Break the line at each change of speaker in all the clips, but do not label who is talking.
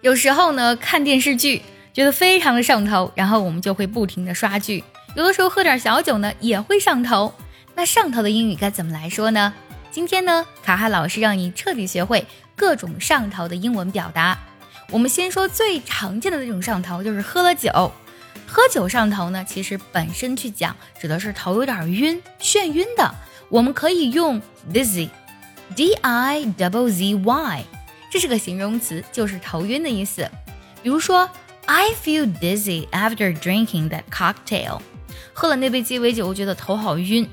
有时候呢，看电视剧觉得非常的上头，然后我们就会不停的刷剧。有的时候喝点小酒呢，也会上头。那上头的英语该怎么来说呢？今天呢，卡哈老师让你彻底学会各种上头的英文表达。我们先说最常见的那种上头，就是喝了酒。喝酒上头呢，其实本身去讲指的是头有点晕、眩晕的。我们可以用 dizzy，d i double z y。这是个形容词，就是头晕的意思。比如说，I feel dizzy after drinking that cocktail。喝了那杯鸡尾酒，我觉得头好晕。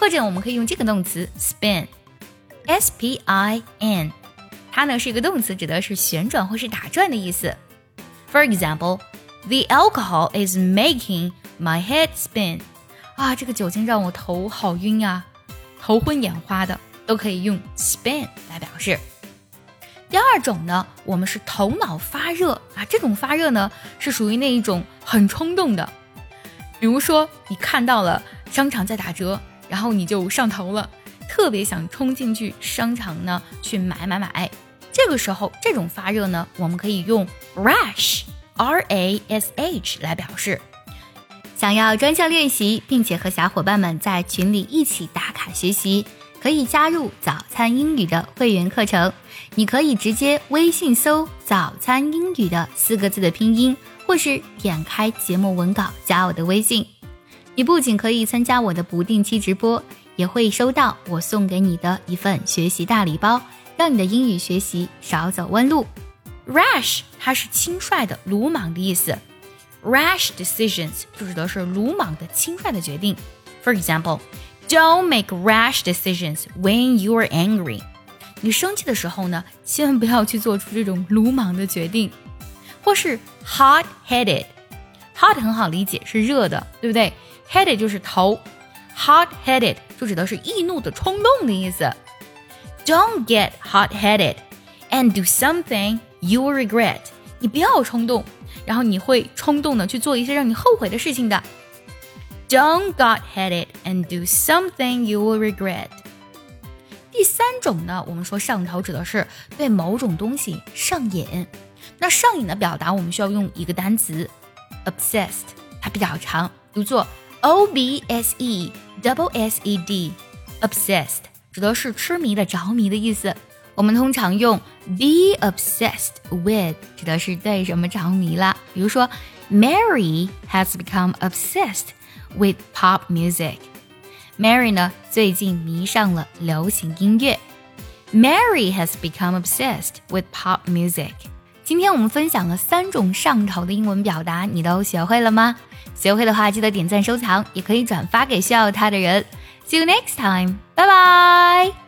或者我们可以用这个动词 spin，s p i n，它呢是一个动词，指的是旋转或是打转的意思。For example，the alcohol is making my head spin。啊，这个酒精让我头好晕啊，头昏眼花的，都可以用 spin 来表示。第二种呢，我们是头脑发热啊，这种发热呢是属于那一种很冲动的，比如说你看到了商场在打折，然后你就上头了，特别想冲进去商场呢去买买买。这个时候这种发热呢，我们可以用 rash，r a s h 来表示。想要专项练习，并且和小伙伴们在群里一起打卡学习。可以加入早餐英语的会员课程，你可以直接微信搜“早餐英语”的四个字的拼音，或是点开节目文稿加我的微信。你不仅可以参加我的不定期直播，也会收到我送给你的一份学习大礼包，让你的英语学习少走弯路。Rash 它是轻率的、鲁莽的意思，rash decisions 就指的是鲁莽的、轻率的决定。For example。Don't make rash decisions when you are angry。你生气的时候呢，千万不要去做出这种鲁莽的决定。或是 hot-headed，hot 很好理解，是热的，对不对？headed 就是头，hot-headed 就指的是易怒的、冲动的意思。Don't get hot-headed and do something you'll regret。你不要冲动，然后你会冲动的去做一些让你后悔的事情的。Don't get headed and do something you will regret。第三种呢，我们说上头指的是对某种东西上瘾。那上瘾的表达，我们需要用一个单词 obsessed，它比较长，读作 o b s e double s e d。obsessed 指的是痴迷的、着迷的意思。我们通常用 be obsessed with，指的是对什么着迷了。比如说，Mary has become obsessed。 with pop music. Mary 呢，最近迷上了流行音乐。Mary has become obsessed with pop music. 今天我们分享了三种上头的英文表达，你都学会了吗？学会的话，记得点赞收藏，也可以转发给需要它的人。See you next time. Bye bye.